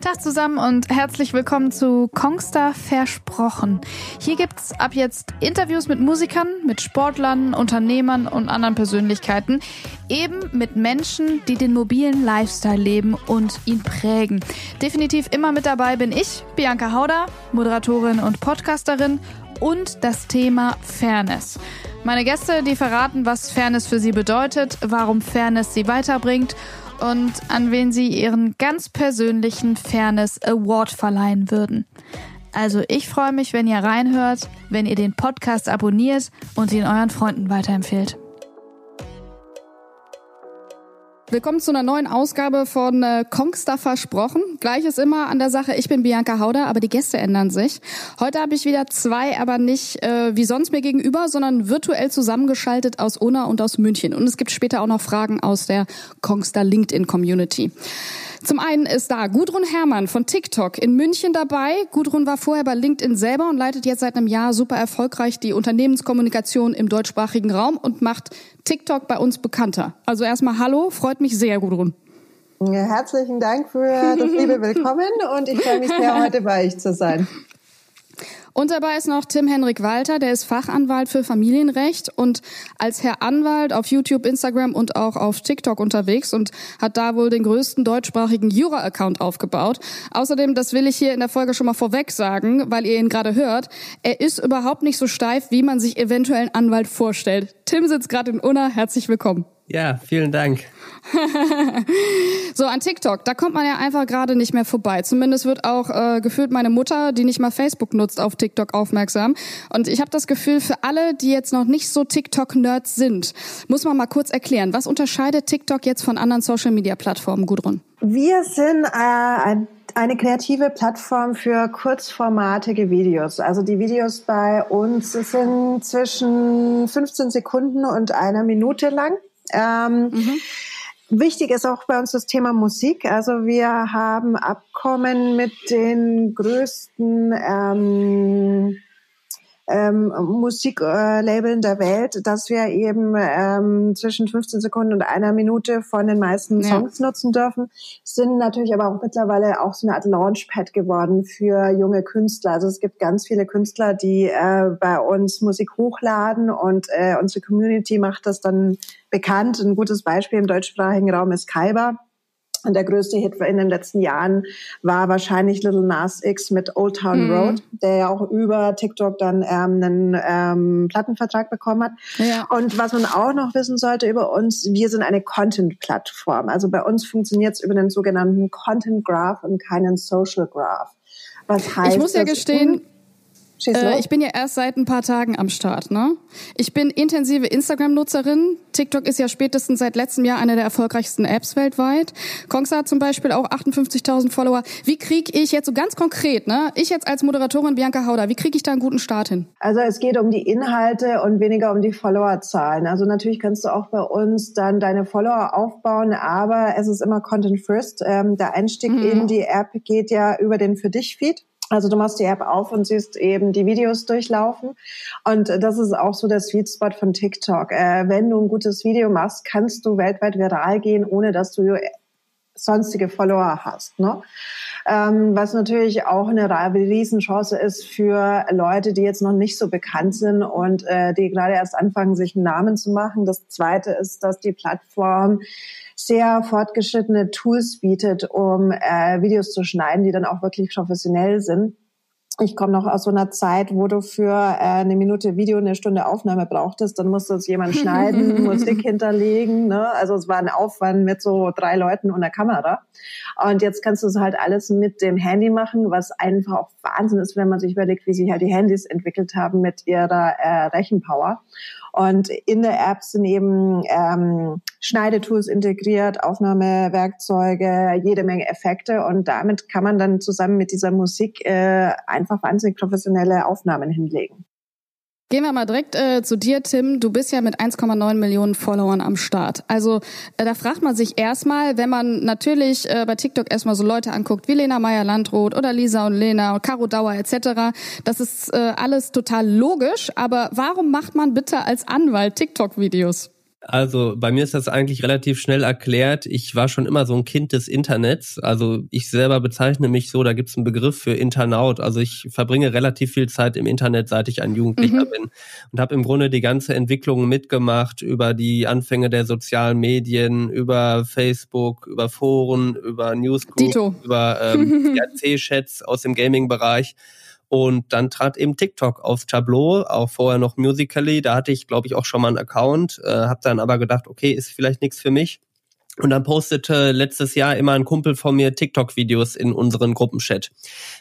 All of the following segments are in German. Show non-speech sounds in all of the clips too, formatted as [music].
Tag zusammen und herzlich willkommen zu Kongstar Versprochen. Hier gibt's ab jetzt Interviews mit Musikern, mit Sportlern, Unternehmern und anderen Persönlichkeiten. Eben mit Menschen, die den mobilen Lifestyle leben und ihn prägen. Definitiv immer mit dabei bin ich, Bianca Hauder, Moderatorin und Podcasterin und das Thema Fairness. Meine Gäste, die verraten, was Fairness für sie bedeutet, warum Fairness sie weiterbringt und an wen sie ihren ganz persönlichen Fairness Award verleihen würden. Also ich freue mich, wenn ihr reinhört, wenn ihr den Podcast abonniert und ihn euren Freunden weiterempfehlt. Willkommen zu einer neuen Ausgabe von äh, Kongster versprochen. Gleich ist immer an der Sache, ich bin Bianca Hauder, aber die Gäste ändern sich. Heute habe ich wieder zwei, aber nicht äh, wie sonst mir gegenüber, sondern virtuell zusammengeschaltet aus Unna und aus München. Und es gibt später auch noch Fragen aus der Kongster LinkedIn Community. Zum einen ist da Gudrun Herrmann von TikTok in München dabei. Gudrun war vorher bei LinkedIn selber und leitet jetzt seit einem Jahr super erfolgreich die Unternehmenskommunikation im deutschsprachigen Raum und macht TikTok bei uns bekannter. Also erstmal Hallo, freut mich sehr, Gudrun. Herzlichen Dank für das liebe [laughs] Willkommen und ich freue mich sehr, heute bei euch zu sein. Und dabei ist noch Tim Henrik Walter, der ist Fachanwalt für Familienrecht und als Herr Anwalt auf YouTube, Instagram und auch auf TikTok unterwegs und hat da wohl den größten deutschsprachigen Jura-Account aufgebaut. Außerdem, das will ich hier in der Folge schon mal vorweg sagen, weil ihr ihn gerade hört, er ist überhaupt nicht so steif, wie man sich eventuell einen Anwalt vorstellt. Tim sitzt gerade in Unna, herzlich willkommen. Ja, vielen Dank. [laughs] so, an TikTok, da kommt man ja einfach gerade nicht mehr vorbei. Zumindest wird auch äh, gefühlt meine Mutter, die nicht mal Facebook nutzt, auf TikTok aufmerksam. Und ich habe das Gefühl, für alle, die jetzt noch nicht so TikTok-Nerds sind, muss man mal kurz erklären, was unterscheidet TikTok jetzt von anderen Social-Media-Plattformen, Gudrun? Wir sind äh, ein eine kreative Plattform für kurzformatige Videos. Also die Videos bei uns sind zwischen 15 Sekunden und einer Minute lang. Ähm, mhm. Wichtig ist auch bei uns das Thema Musik. Also wir haben Abkommen mit den größten ähm, ähm, Musiklabeln der Welt, dass wir eben ähm, zwischen 15 Sekunden und einer Minute von den meisten Songs ja. nutzen dürfen, sind natürlich aber auch mittlerweile auch so eine Art Launchpad geworden für junge Künstler. Also es gibt ganz viele Künstler, die äh, bei uns Musik hochladen und äh, unsere Community macht das dann bekannt. Ein gutes Beispiel im deutschsprachigen Raum ist Kalber und der größte Hit in den letzten Jahren war wahrscheinlich Little Nas X mit Old Town mhm. Road, der ja auch über TikTok dann ähm, einen ähm, Plattenvertrag bekommen hat. Ja. Und was man auch noch wissen sollte über uns, wir sind eine Content-Plattform. Also bei uns funktioniert es über den sogenannten Content Graph und keinen Social Graph. Was heißt, ich muss ja gestehen, äh, ich bin ja erst seit ein paar Tagen am Start. Ne? Ich bin intensive Instagram-Nutzerin. TikTok ist ja spätestens seit letztem Jahr eine der erfolgreichsten Apps weltweit. Kongsa hat zum Beispiel auch 58.000 Follower. Wie kriege ich jetzt so ganz konkret, ne? ich jetzt als Moderatorin Bianca Hauder, wie kriege ich da einen guten Start hin? Also es geht um die Inhalte und weniger um die Followerzahlen. Also natürlich kannst du auch bei uns dann deine Follower aufbauen, aber es ist immer Content First. Ähm, der Einstieg mhm. in die App geht ja über den Für dich Feed. Also du machst die App auf und siehst eben die Videos durchlaufen. Und das ist auch so der Sweet Spot von TikTok. Äh, wenn du ein gutes Video machst, kannst du weltweit viral gehen, ohne dass du sonstige Follower hast. Ne? Ähm, was natürlich auch eine Riesenchance ist für Leute, die jetzt noch nicht so bekannt sind und äh, die gerade erst anfangen, sich einen Namen zu machen. Das Zweite ist, dass die Plattform sehr fortgeschrittene Tools bietet, um äh, Videos zu schneiden, die dann auch wirklich professionell sind. Ich komme noch aus so einer Zeit, wo du für äh, eine Minute Video eine Stunde Aufnahme brauchtest. Dann musste es jemand [laughs] schneiden, Musik hinterlegen. Ne? Also es war ein Aufwand mit so drei Leuten und einer Kamera. Und jetzt kannst du es halt alles mit dem Handy machen, was einfach auch Wahnsinn ist, wenn man sich überlegt, wie sich halt die Handys entwickelt haben mit ihrer äh, Rechenpower. Und in der App sind eben ähm, Schneidetools integriert, Aufnahmewerkzeuge, jede Menge Effekte und damit kann man dann zusammen mit dieser Musik äh, einfach wahnsinnig professionelle Aufnahmen hinlegen. Gehen wir mal direkt äh, zu dir, Tim. Du bist ja mit 1,9 Millionen Followern am Start. Also äh, da fragt man sich erstmal, wenn man natürlich äh, bei TikTok erstmal so Leute anguckt wie Lena Meyer-Landroth oder Lisa und Lena und Caro Dauer etc. Das ist äh, alles total logisch. Aber warum macht man bitte als Anwalt TikTok-Videos? Also bei mir ist das eigentlich relativ schnell erklärt. Ich war schon immer so ein Kind des Internets. Also ich selber bezeichne mich so, da gibt es einen Begriff für Internaut. Also ich verbringe relativ viel Zeit im Internet, seit ich ein Jugendlicher mhm. bin und habe im Grunde die ganze Entwicklung mitgemacht über die Anfänge der sozialen Medien, über Facebook, über Foren, über Newsgroups, über ähm, [laughs] CRC-Chats aus dem Gaming-Bereich. Und dann trat eben TikTok aufs Tableau, auch vorher noch Musically. Da hatte ich, glaube ich, auch schon mal einen Account, äh, habe dann aber gedacht, okay, ist vielleicht nichts für mich. Und dann postete letztes Jahr immer ein Kumpel von mir TikTok-Videos in unseren Gruppenchat.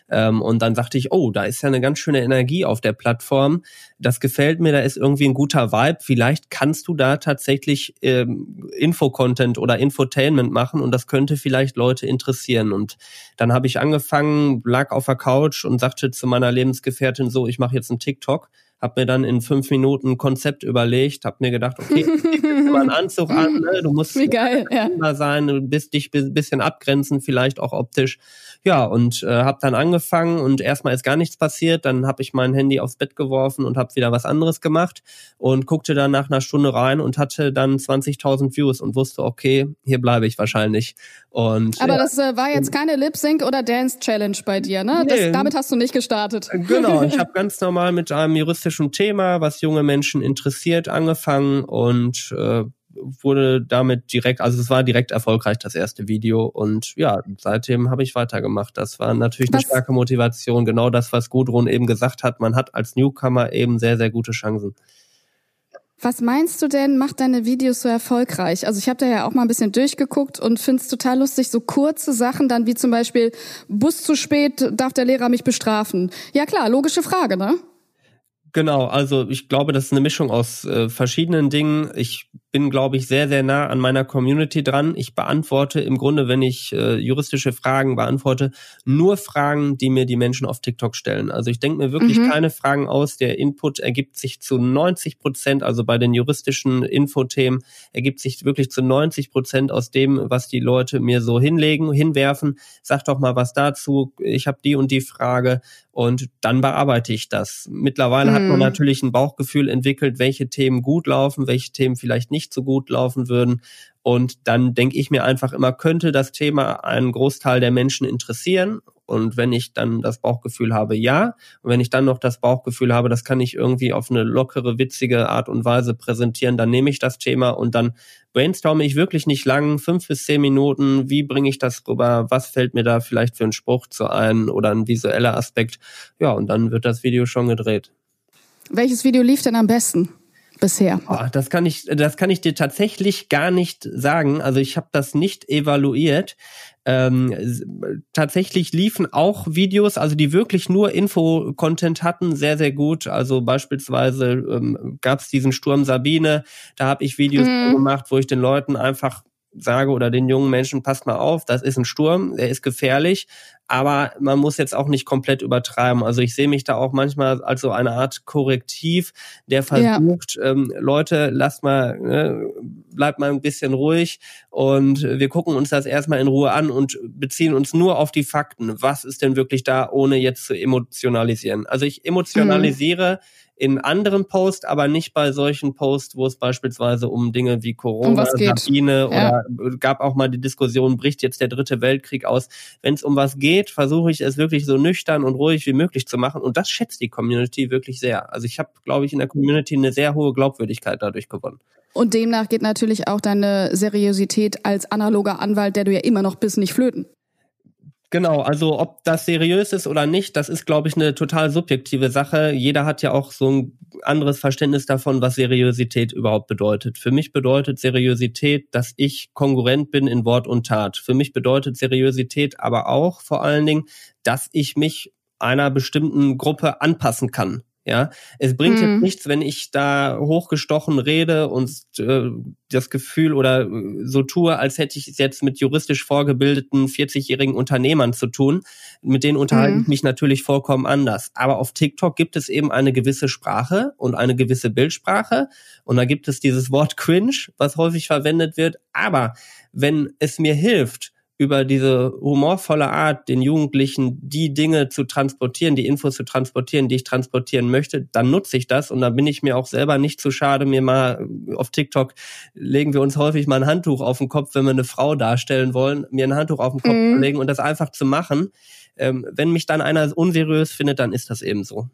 Ähm, und dann sagte ich, oh, da ist ja eine ganz schöne Energie auf der Plattform. Das gefällt mir, da ist irgendwie ein guter Vibe. Vielleicht kannst du da tatsächlich ähm, Infocontent oder Infotainment machen und das könnte vielleicht Leute interessieren. Und dann habe ich angefangen, lag auf der Couch und sagte zu meiner Lebensgefährtin so, ich mache jetzt einen TikTok habe mir dann in fünf Minuten ein Konzept überlegt, habe mir gedacht, okay, du mal einen Anzug an, ne? du musst Wie geil, ja. sein, du bist dich ein bisschen abgrenzen, vielleicht auch optisch. Ja, und äh, habe dann angefangen und erstmal ist gar nichts passiert. Dann habe ich mein Handy aufs Bett geworfen und habe wieder was anderes gemacht und guckte dann nach einer Stunde rein und hatte dann 20.000 Views und wusste, okay, hier bleibe ich wahrscheinlich. Und, Aber ja. das äh, war jetzt keine Lip-Sync oder Dance-Challenge bei dir, ne? Das, nee. damit hast du nicht gestartet. Genau, ich [laughs] habe ganz normal mit einem juristischen Thema, was junge Menschen interessiert, angefangen und äh, wurde damit direkt, also es war direkt erfolgreich, das erste Video. Und ja, seitdem habe ich weitergemacht. Das war natürlich was? eine starke Motivation. Genau das, was Gudrun eben gesagt hat. Man hat als Newcomer eben sehr, sehr gute Chancen. Was meinst du denn, macht deine Videos so erfolgreich? Also ich habe da ja auch mal ein bisschen durchgeguckt und finde es total lustig, so kurze Sachen dann wie zum Beispiel Bus zu spät, darf der Lehrer mich bestrafen? Ja klar, logische Frage, ne? Genau, also ich glaube, das ist eine Mischung aus äh, verschiedenen Dingen. Ich bin, glaube ich, sehr, sehr nah an meiner Community dran. Ich beantworte im Grunde, wenn ich äh, juristische Fragen beantworte, nur Fragen, die mir die Menschen auf TikTok stellen. Also ich denke mir wirklich mhm. keine Fragen aus. Der Input ergibt sich zu 90 Prozent, also bei den juristischen Infothemen ergibt sich wirklich zu 90 Prozent aus dem, was die Leute mir so hinlegen, hinwerfen. Sag doch mal was dazu. Ich habe die und die Frage und dann bearbeite ich das. Mittlerweile mhm. hat man mhm. natürlich ein Bauchgefühl entwickelt, welche Themen gut laufen, welche Themen vielleicht nicht so gut laufen würden. Und dann denke ich mir einfach immer, könnte das Thema einen Großteil der Menschen interessieren? Und wenn ich dann das Bauchgefühl habe, ja. Und wenn ich dann noch das Bauchgefühl habe, das kann ich irgendwie auf eine lockere, witzige Art und Weise präsentieren, dann nehme ich das Thema und dann brainstorme ich wirklich nicht lang, fünf bis zehn Minuten, wie bringe ich das rüber, was fällt mir da vielleicht für einen Spruch zu ein oder ein visueller Aspekt. Ja, und dann wird das Video schon gedreht. Welches Video lief denn am besten? Bisher? Oh, das kann ich, das kann ich dir tatsächlich gar nicht sagen. Also ich habe das nicht evaluiert. Ähm, tatsächlich liefen auch Videos, also die wirklich nur Info-Content hatten, sehr, sehr gut. Also beispielsweise ähm, gab es diesen Sturm Sabine, da habe ich Videos mhm. gemacht, wo ich den Leuten einfach sage oder den jungen Menschen, passt mal auf, das ist ein Sturm, der ist gefährlich, aber man muss jetzt auch nicht komplett übertreiben. Also ich sehe mich da auch manchmal als so eine Art Korrektiv, der versucht, ja. ähm, Leute, lasst mal, ne, bleibt mal ein bisschen ruhig und wir gucken uns das erstmal in Ruhe an und beziehen uns nur auf die Fakten. Was ist denn wirklich da, ohne jetzt zu emotionalisieren? Also ich emotionalisiere mhm in anderen Posts, aber nicht bei solchen Posts, wo es beispielsweise um Dinge wie Corona, um Sabine ja. oder gab auch mal die Diskussion, bricht jetzt der dritte Weltkrieg aus. Wenn es um was geht, versuche ich es wirklich so nüchtern und ruhig wie möglich zu machen und das schätzt die Community wirklich sehr. Also ich habe, glaube ich, in der Community eine sehr hohe Glaubwürdigkeit dadurch gewonnen. Und demnach geht natürlich auch deine Seriosität als analoger Anwalt, der du ja immer noch bist, nicht flöten. Genau, also ob das seriös ist oder nicht, das ist, glaube ich, eine total subjektive Sache. Jeder hat ja auch so ein anderes Verständnis davon, was Seriosität überhaupt bedeutet. Für mich bedeutet Seriosität, dass ich konkurrent bin in Wort und Tat. Für mich bedeutet Seriosität aber auch vor allen Dingen, dass ich mich einer bestimmten Gruppe anpassen kann. Ja, es bringt mhm. jetzt nichts, wenn ich da hochgestochen rede und äh, das Gefühl oder äh, so tue, als hätte ich es jetzt mit juristisch vorgebildeten 40-jährigen Unternehmern zu tun. Mit denen unterhalte ich mich natürlich vollkommen anders. Aber auf TikTok gibt es eben eine gewisse Sprache und eine gewisse Bildsprache. Und da gibt es dieses Wort cringe, was häufig verwendet wird. Aber wenn es mir hilft, über diese humorvolle Art, den Jugendlichen die Dinge zu transportieren, die Infos zu transportieren, die ich transportieren möchte, dann nutze ich das und dann bin ich mir auch selber nicht zu schade, mir mal auf TikTok legen wir uns häufig mal ein Handtuch auf den Kopf, wenn wir eine Frau darstellen wollen, mir ein Handtuch auf den Kopf mhm. zu legen und das einfach zu machen. Ähm, wenn mich dann einer unseriös findet, dann ist das eben so.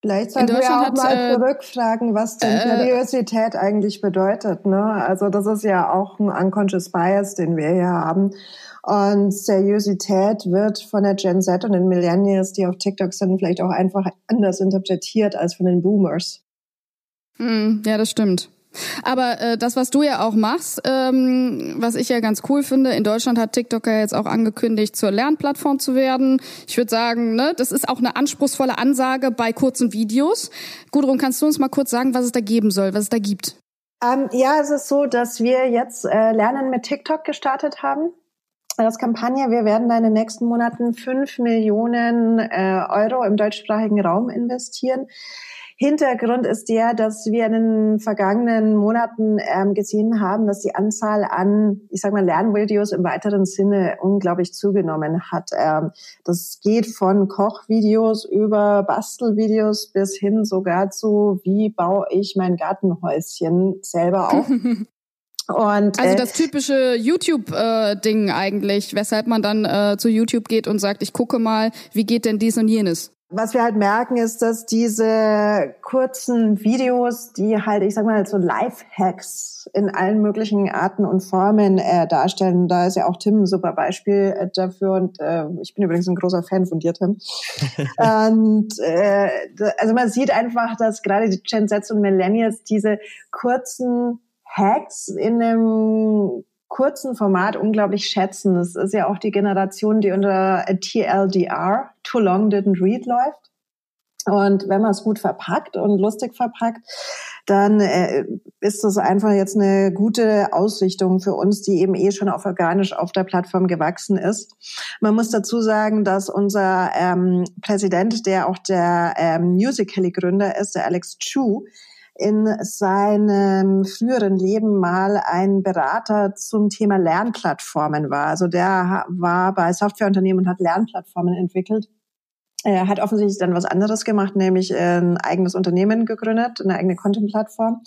Vielleicht sollten wir auch mal äh, zurückfragen, was denn äh, Seriosität eigentlich bedeutet. Ne? Also das ist ja auch ein unconscious bias, den wir hier haben. Und Seriosität wird von der Gen Z und den Millennials, die auf TikTok sind, vielleicht auch einfach anders interpretiert als von den Boomers. Hm, ja, das stimmt. Aber äh, das, was du ja auch machst, ähm, was ich ja ganz cool finde, in Deutschland hat TikTok ja jetzt auch angekündigt, zur Lernplattform zu werden. Ich würde sagen, ne, das ist auch eine anspruchsvolle Ansage bei kurzen Videos. Gudrun, kannst du uns mal kurz sagen, was es da geben soll, was es da gibt? Ähm, ja, es ist so, dass wir jetzt äh, Lernen mit TikTok gestartet haben. Das Kampagne, wir werden da in den nächsten Monaten fünf Millionen äh, Euro im deutschsprachigen Raum investieren Hintergrund ist der, dass wir in den vergangenen Monaten ähm, gesehen haben, dass die Anzahl an, ich sag mal, Lernvideos im weiteren Sinne unglaublich zugenommen hat. Ähm, das geht von Kochvideos über Bastelvideos bis hin sogar zu, wie baue ich mein Gartenhäuschen selber auf. [laughs] Und, also äh, das typische YouTube-Ding äh, eigentlich, weshalb man dann äh, zu YouTube geht und sagt, ich gucke mal, wie geht denn dies und jenes. Was wir halt merken, ist, dass diese kurzen Videos, die halt, ich sag mal, so Life-Hacks in allen möglichen Arten und Formen äh, darstellen. Da ist ja auch Tim ein super Beispiel äh, dafür und äh, ich bin übrigens ein großer Fan von dir, Tim. [laughs] und äh, also man sieht einfach, dass gerade die Gen Z und Millennials diese kurzen Hacks in einem kurzen Format unglaublich schätzen. Das ist ja auch die Generation, die unter TLDR, Too Long Didn't Read, läuft. Und wenn man es gut verpackt und lustig verpackt, dann äh, ist das einfach jetzt eine gute Ausrichtung für uns, die eben eh schon auf organisch auf der Plattform gewachsen ist. Man muss dazu sagen, dass unser ähm, Präsident, der auch der ähm, Musical.ly-Gründer ist, der Alex Chu, in seinem früheren Leben mal ein Berater zum Thema Lernplattformen war. Also der war bei Softwareunternehmen und hat Lernplattformen entwickelt. Er hat offensichtlich dann was anderes gemacht, nämlich ein eigenes Unternehmen gegründet, eine eigene Content-Plattform.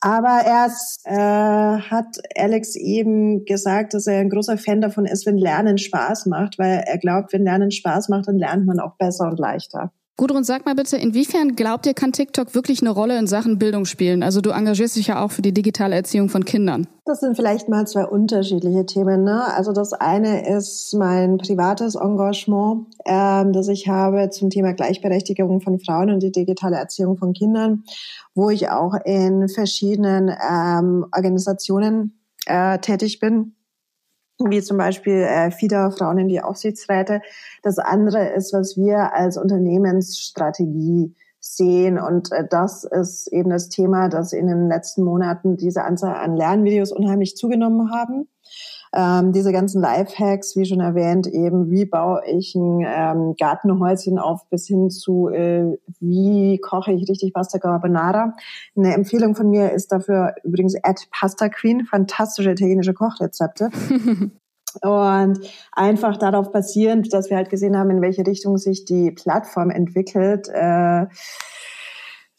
Aber erst äh, hat Alex eben gesagt, dass er ein großer Fan davon ist, wenn Lernen Spaß macht, weil er glaubt, wenn Lernen Spaß macht, dann lernt man auch besser und leichter. Gudrun, sag mal bitte, inwiefern glaubt ihr, kann TikTok wirklich eine Rolle in Sachen Bildung spielen? Also du engagierst dich ja auch für die digitale Erziehung von Kindern. Das sind vielleicht mal zwei unterschiedliche Themen. Ne? Also das eine ist mein privates Engagement, ähm, das ich habe zum Thema Gleichberechtigung von Frauen und die digitale Erziehung von Kindern, wo ich auch in verschiedenen ähm, Organisationen äh, tätig bin wie zum Beispiel äh, FIDA, Frauen in die Aufsichtsräte. Das andere ist, was wir als Unternehmensstrategie sehen. Und äh, das ist eben das Thema, dass in den letzten Monaten diese Anzahl an Lernvideos unheimlich zugenommen haben. Ähm, diese ganzen Lifehacks, wie schon erwähnt, eben wie baue ich ein ähm, Gartenhäuschen auf bis hin zu äh, wie koche ich richtig Pasta Carbonara. Eine Empfehlung von mir ist dafür übrigens at Pasta Queen, fantastische italienische Kochrezepte. [laughs] Und einfach darauf basierend, dass wir halt gesehen haben, in welche Richtung sich die Plattform entwickelt, äh,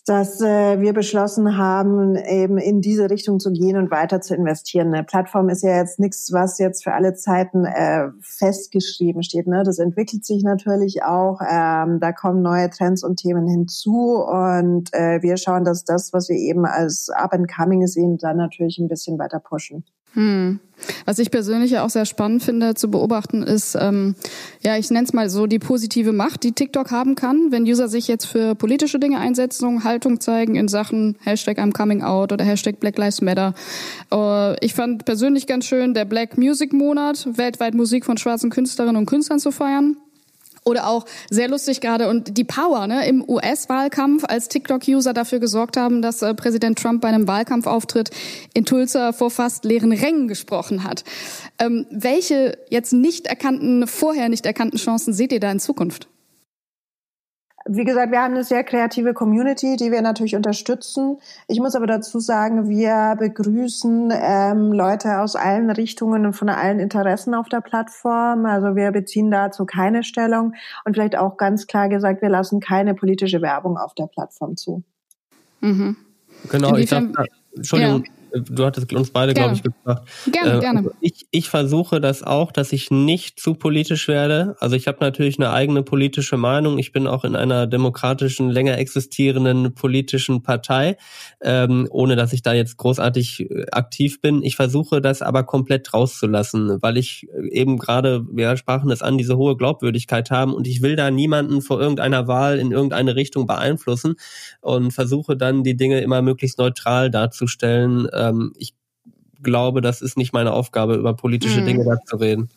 dass äh, wir beschlossen haben, eben in diese Richtung zu gehen und weiter zu investieren. Eine Plattform ist ja jetzt nichts, was jetzt für alle Zeiten äh, festgeschrieben steht. Ne? Das entwickelt sich natürlich auch. Ähm, da kommen neue Trends und Themen hinzu und äh, wir schauen, dass das, was wir eben als Up and Coming sehen, dann natürlich ein bisschen weiter pushen. Hm. Was ich persönlich ja auch sehr spannend finde zu beobachten, ist, ähm, ja, ich nenne es mal so die positive Macht, die TikTok haben kann, wenn User sich jetzt für politische Dinge einsetzen, Haltung zeigen in Sachen Hashtag I'm Coming Out oder Hashtag Black Lives Matter. Äh, ich fand persönlich ganz schön, der Black Music Monat, weltweit Musik von schwarzen Künstlerinnen und Künstlern zu feiern. Oder auch sehr lustig gerade und die Power ne, im US-Wahlkampf, als TikTok-User dafür gesorgt haben, dass äh, Präsident Trump bei einem Wahlkampfauftritt in Tulsa vor fast leeren Rängen gesprochen hat. Ähm, welche jetzt nicht erkannten, vorher nicht erkannten Chancen seht ihr da in Zukunft? Wie gesagt, wir haben eine sehr kreative Community, die wir natürlich unterstützen. Ich muss aber dazu sagen, wir begrüßen ähm, Leute aus allen Richtungen und von allen Interessen auf der Plattform. Also wir beziehen dazu keine Stellung und vielleicht auch ganz klar gesagt, wir lassen keine politische Werbung auf der Plattform zu. Mhm. Genau, Inwiefern, ich dachte, Entschuldigung, ja du hattest uns beide, glaube ich, gefragt. Gerne, äh, gerne. Also ich, ich versuche das auch, dass ich nicht zu politisch werde. Also ich habe natürlich eine eigene politische Meinung. Ich bin auch in einer demokratischen, länger existierenden politischen Partei, ähm, ohne dass ich da jetzt großartig äh, aktiv bin. Ich versuche das aber komplett rauszulassen, weil ich äh, eben gerade, wir sprachen das an, diese hohe Glaubwürdigkeit haben und ich will da niemanden vor irgendeiner Wahl in irgendeine Richtung beeinflussen und versuche dann die Dinge immer möglichst neutral darzustellen ähm, ich glaube, das ist nicht meine Aufgabe, über politische mhm. Dinge da zu reden.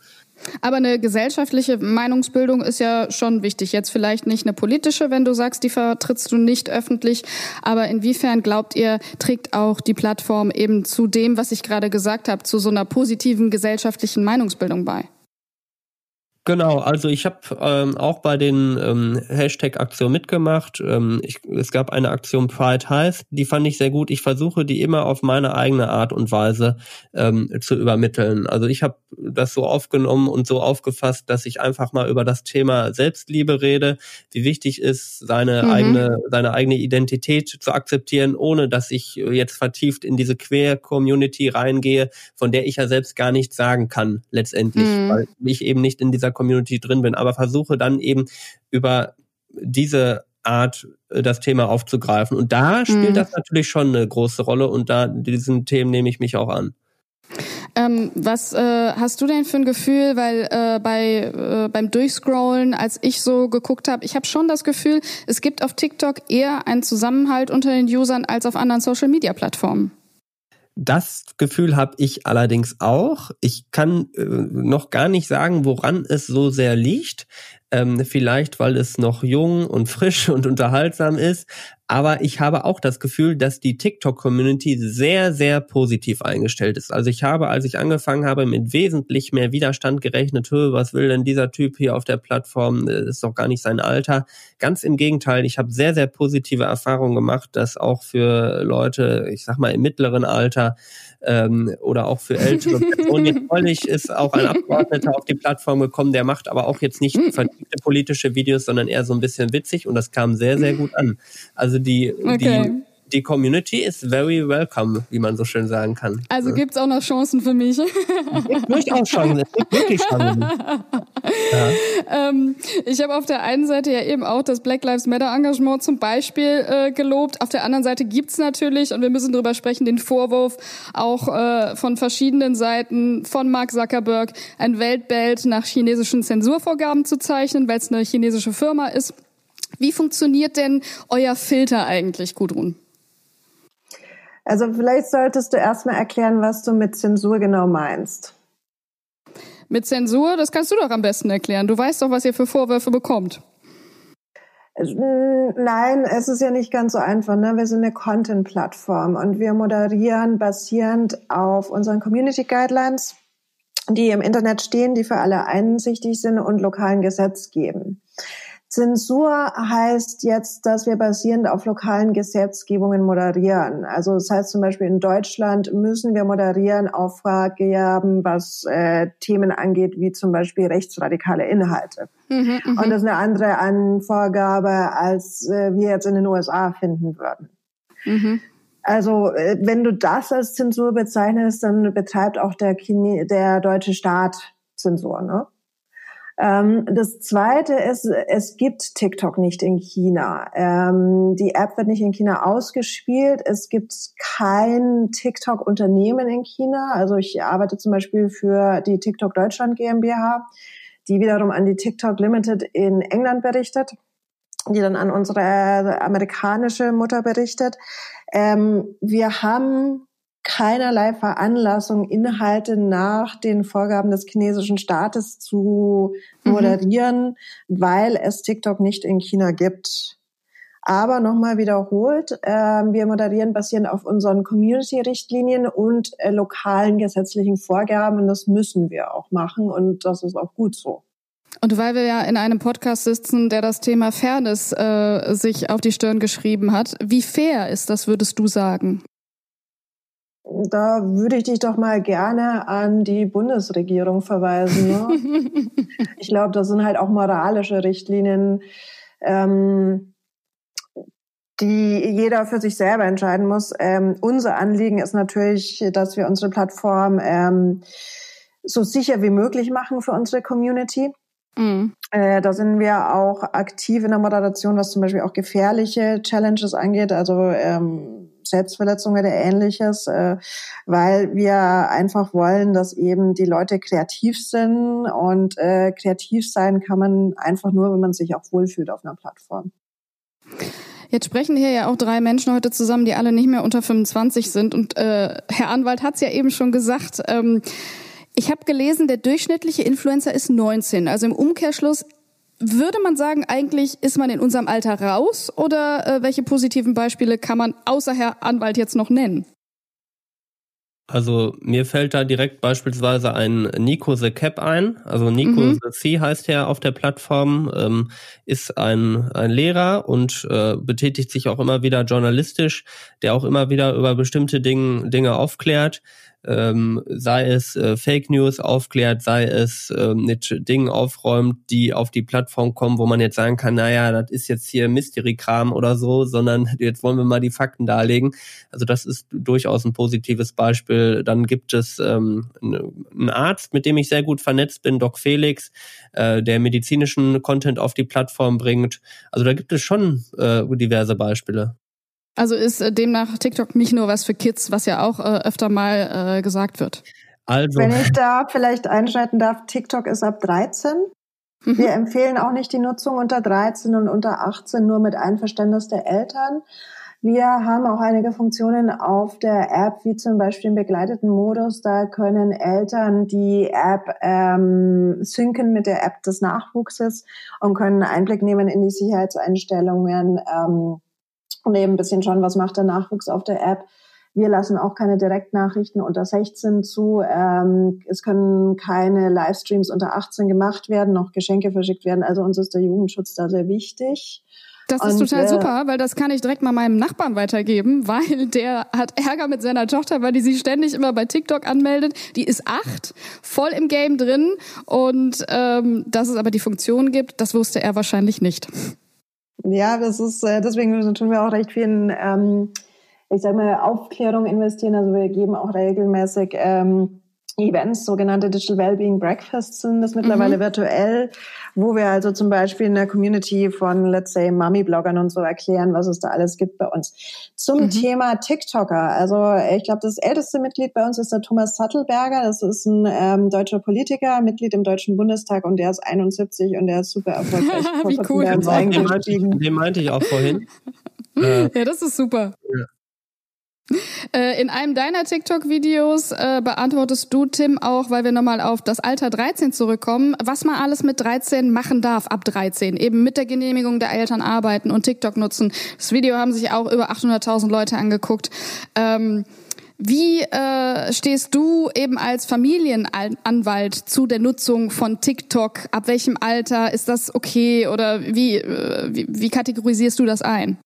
Aber eine gesellschaftliche Meinungsbildung ist ja schon wichtig. Jetzt vielleicht nicht eine politische, wenn du sagst, die vertrittst du nicht öffentlich. Aber inwiefern glaubt ihr, trägt auch die Plattform eben zu dem, was ich gerade gesagt habe, zu so einer positiven gesellschaftlichen Meinungsbildung bei? Genau, also ich habe ähm, auch bei den ähm, Hashtag-Aktionen mitgemacht. Ähm, ich, es gab eine Aktion Pride Heißt, die fand ich sehr gut. Ich versuche die immer auf meine eigene Art und Weise ähm, zu übermitteln. Also ich habe das so aufgenommen und so aufgefasst, dass ich einfach mal über das Thema Selbstliebe rede, wie wichtig ist, seine mhm. eigene seine eigene Identität zu akzeptieren, ohne dass ich jetzt vertieft in diese Queer-Community reingehe, von der ich ja selbst gar nichts sagen kann letztendlich, mhm. weil ich eben nicht in dieser Community drin bin, aber versuche dann eben über diese Art äh, das Thema aufzugreifen. Und da spielt mhm. das natürlich schon eine große Rolle und da diesen Themen nehme ich mich auch an. Ähm, was äh, hast du denn für ein Gefühl, weil äh, bei äh, beim Durchscrollen, als ich so geguckt habe, ich habe schon das Gefühl, es gibt auf TikTok eher einen Zusammenhalt unter den Usern als auf anderen Social-Media-Plattformen. Das Gefühl habe ich allerdings auch. Ich kann äh, noch gar nicht sagen, woran es so sehr liegt. Ähm, vielleicht, weil es noch jung und frisch [laughs] und unterhaltsam ist. Aber ich habe auch das Gefühl, dass die TikTok-Community sehr, sehr positiv eingestellt ist. Also ich habe, als ich angefangen habe, mit wesentlich mehr Widerstand gerechnet, was will denn dieser Typ hier auf der Plattform, das ist doch gar nicht sein Alter. Ganz im Gegenteil, ich habe sehr, sehr positive Erfahrungen gemacht, dass auch für Leute, ich sag mal, im mittleren Alter ähm, oder auch für ältere [laughs] Personen, neulich ist auch ein Abgeordneter auf die Plattform gekommen, der macht aber auch jetzt nicht vertiefte politische Videos, sondern eher so ein bisschen witzig und das kam sehr, sehr gut an. Also die, okay. die die Community ist very welcome, wie man so schön sagen kann. Also ja. gibt es auch noch Chancen für mich. Es gibt durchaus Chancen, es gibt wirklich Chancen. [laughs] Ja. Ähm, ich habe auf der einen Seite ja eben auch das Black Lives Matter Engagement zum Beispiel äh, gelobt. Auf der anderen Seite gibt's natürlich, und wir müssen darüber sprechen, den Vorwurf auch äh, von verschiedenen Seiten von Mark Zuckerberg, ein Weltbild nach chinesischen Zensurvorgaben zu zeichnen, weil es eine chinesische Firma ist. Wie funktioniert denn euer Filter eigentlich, Gudrun? Also vielleicht solltest du erstmal erklären, was du mit Zensur genau meinst. Mit Zensur, das kannst du doch am besten erklären. Du weißt doch, was ihr für Vorwürfe bekommt. Nein, es ist ja nicht ganz so einfach. Ne? Wir sind eine Content-Plattform und wir moderieren basierend auf unseren Community Guidelines, die im Internet stehen, die für alle einsichtig sind und lokalen Gesetz geben. Zensur heißt jetzt, dass wir basierend auf lokalen Gesetzgebungen moderieren. Also das heißt zum Beispiel in Deutschland müssen wir moderieren auf Fragegaben, was äh, Themen angeht, wie zum Beispiel rechtsradikale Inhalte. Mhm, mhm. Und das ist eine andere Anvorgabe, als äh, wir jetzt in den USA finden würden. Mhm. Also äh, wenn du das als Zensur bezeichnest, dann betreibt auch der, Chine der deutsche Staat Zensur. Ne? Ähm, das Zweite ist, es gibt TikTok nicht in China. Ähm, die App wird nicht in China ausgespielt. Es gibt kein TikTok-Unternehmen in China. Also ich arbeite zum Beispiel für die TikTok Deutschland GmbH, die wiederum an die TikTok Limited in England berichtet die dann an unsere amerikanische Mutter berichtet. Ähm, wir haben keinerlei Veranlassung, Inhalte nach den Vorgaben des chinesischen Staates zu mhm. moderieren, mhm. weil es TikTok nicht in China gibt. Aber nochmal wiederholt, äh, wir moderieren basierend auf unseren Community-Richtlinien und äh, lokalen gesetzlichen Vorgaben. Das müssen wir auch machen und das ist auch gut so. Und weil wir ja in einem Podcast sitzen, der das Thema Fairness äh, sich auf die Stirn geschrieben hat, wie fair ist das, würdest du sagen? Da würde ich dich doch mal gerne an die Bundesregierung verweisen. Ne? [laughs] ich glaube, das sind halt auch moralische Richtlinien, ähm, die jeder für sich selber entscheiden muss. Ähm, unser Anliegen ist natürlich, dass wir unsere Plattform ähm, so sicher wie möglich machen für unsere Community. Mhm. Äh, da sind wir auch aktiv in der Moderation, was zum Beispiel auch gefährliche Challenges angeht, also ähm, Selbstverletzungen oder ähnliches, äh, weil wir einfach wollen, dass eben die Leute kreativ sind und äh, kreativ sein kann man einfach nur, wenn man sich auch wohlfühlt auf einer Plattform. Jetzt sprechen hier ja auch drei Menschen heute zusammen, die alle nicht mehr unter 25 sind. Und äh, Herr Anwalt hat es ja eben schon gesagt. Ähm, ich habe gelesen, der durchschnittliche Influencer ist 19. Also im Umkehrschluss würde man sagen, eigentlich ist man in unserem Alter raus oder äh, welche positiven Beispiele kann man außer Herr Anwalt jetzt noch nennen? Also mir fällt da direkt beispielsweise ein Nico the Cap ein. Also Nico mhm. the C heißt er auf der Plattform, ähm, ist ein, ein Lehrer und äh, betätigt sich auch immer wieder journalistisch, der auch immer wieder über bestimmte Dinge, Dinge aufklärt ähm, sei es äh, Fake News aufklärt, sei es äh, mit Dingen aufräumt, die auf die Plattform kommen, wo man jetzt sagen kann, naja, das ist jetzt hier Mystery-Kram oder so, sondern [laughs] jetzt wollen wir mal die Fakten darlegen. Also das ist durchaus ein positives Beispiel. Dann gibt es ähm, einen Arzt, mit dem ich sehr gut vernetzt bin, Doc Felix, äh, der medizinischen Content auf die Plattform bringt. Also da gibt es schon äh, diverse Beispiele. Also ist äh, demnach TikTok nicht nur was für Kids, was ja auch äh, öfter mal äh, gesagt wird. Also. Wenn ich da vielleicht einschalten darf, TikTok ist ab 13. Mhm. Wir empfehlen auch nicht die Nutzung unter 13 und unter 18 nur mit Einverständnis der Eltern. Wir haben auch einige Funktionen auf der App, wie zum Beispiel den begleiteten Modus. Da können Eltern die App ähm, synken mit der App des Nachwuchses und können Einblick nehmen in die Sicherheitseinstellungen. Ähm, und eben ein bisschen schauen, was macht der Nachwuchs auf der App. Wir lassen auch keine Direktnachrichten unter 16 zu. Ähm, es können keine Livestreams unter 18 gemacht werden, noch Geschenke verschickt werden. Also uns ist der Jugendschutz da sehr wichtig. Das ist und, total äh, super, weil das kann ich direkt mal meinem Nachbarn weitergeben, [laughs] weil der hat Ärger mit seiner Tochter, weil die sich ständig immer bei TikTok anmeldet. Die ist acht, voll im Game drin und ähm, dass es aber die Funktion gibt, das wusste er wahrscheinlich nicht. Ja, das ist, äh, deswegen tun wir auch recht viel in, ähm, ich sag mal, Aufklärung investieren. Also wir geben auch regelmäßig ähm, Events, sogenannte Digital Wellbeing Breakfasts sind das mittlerweile mhm. virtuell, wo wir also zum Beispiel in der Community von, let's say, Mami-Bloggern und so erklären, was es da alles gibt bei uns. Zum mhm. Thema TikToker. Also ich glaube, das älteste Mitglied bei uns ist der Thomas Sattelberger. Das ist ein ähm, deutscher Politiker, Mitglied im Deutschen Bundestag und der ist 71 und der ist super erfolgreich. [laughs] Wie cool. Den meinte, den meinte ich auch vorhin. [laughs] ja, das ist super. Ja. [laughs] Äh, in einem deiner TikTok-Videos äh, beantwortest du, Tim, auch, weil wir nochmal auf das Alter 13 zurückkommen, was man alles mit 13 machen darf ab 13. Eben mit der Genehmigung der Eltern arbeiten und TikTok nutzen. Das Video haben sich auch über 800.000 Leute angeguckt. Ähm, wie äh, stehst du eben als Familienanwalt zu der Nutzung von TikTok? Ab welchem Alter ist das okay oder wie, äh, wie, wie kategorisierst du das ein?